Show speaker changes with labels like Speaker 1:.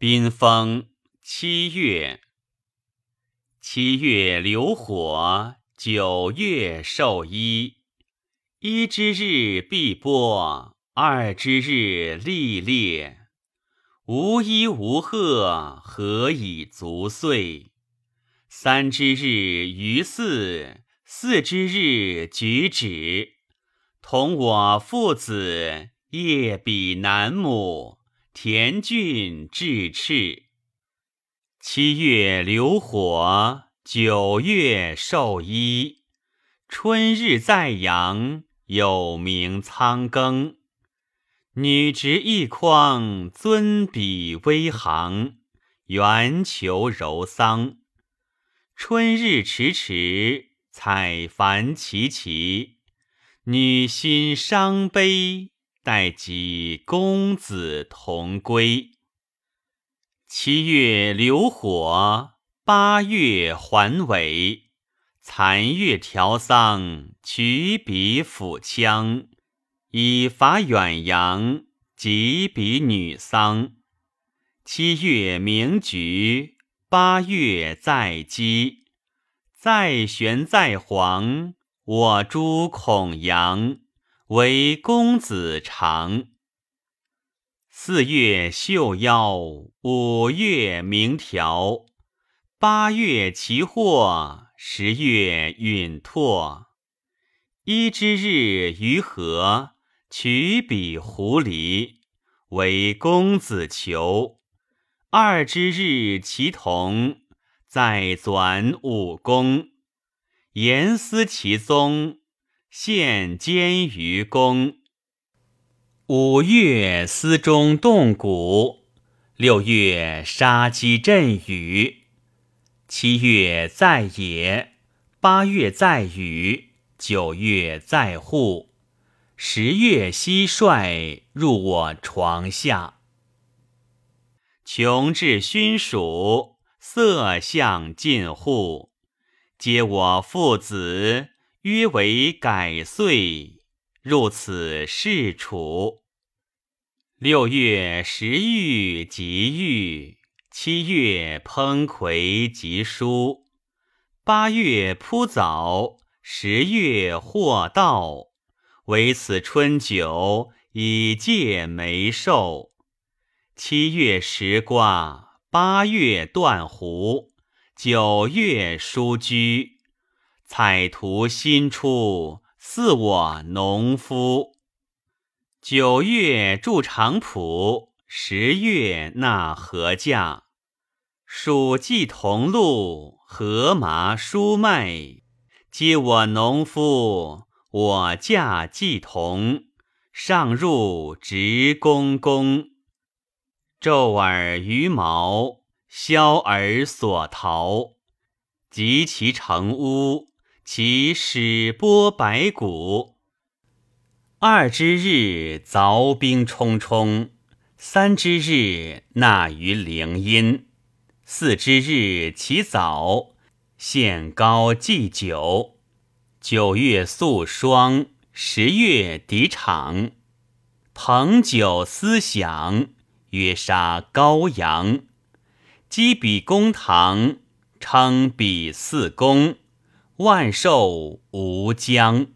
Speaker 1: 宾风七月，七月流火，九月授衣。一之日必播，二之日历烈。无衣无鹤，何以足岁？三之日于四，四之日举止。同我父子，夜比南亩。田俊至赤，七月流火，九月授衣。春日在阳，有名仓庚。女执一筐，尊比微行，圆求柔桑。春日迟迟，采繁其其。女心伤悲。待及公子同归。七月流火，八月还尾。残月调桑，取笔抚羌，以伐远扬。及彼女丧。七月鸣菊，八月在鸡。在玄在黄，我诸孔阳。为公子长。四月绣腰，五月鸣条，八月其货，十月允拓。一之日于河，取彼狐狸，为公子求。二之日其同，在转武功，言思其宗。现监于公。五月司中动谷，六月杀鸡阵雨，七月在野，八月在雨，九月在户，十月蟋蟀入我床下。穷至熏暑，色相近户，皆我父子。约为改岁，入此事处。六月食玉及玉，七月烹葵及蔬，八月铺枣，十月获稻。唯此春酒，以戒梅寿。七月食瓜，八月断胡，九月疏居。彩图新出，似我农夫。九月筑长圃，十月纳禾稼。黍稷同露，禾麻菽麦，皆我农夫。我稼既同，上入执公公。昼尔于毛，宵而所逃，及其成屋。其始播白骨。二之日凿冰冲冲，三之日纳于陵阴，四之日其早献高祭酒。九月肃霜，十月敌场，彭酒思想，曰杀羔羊。击比公堂，称比四公。万寿无疆。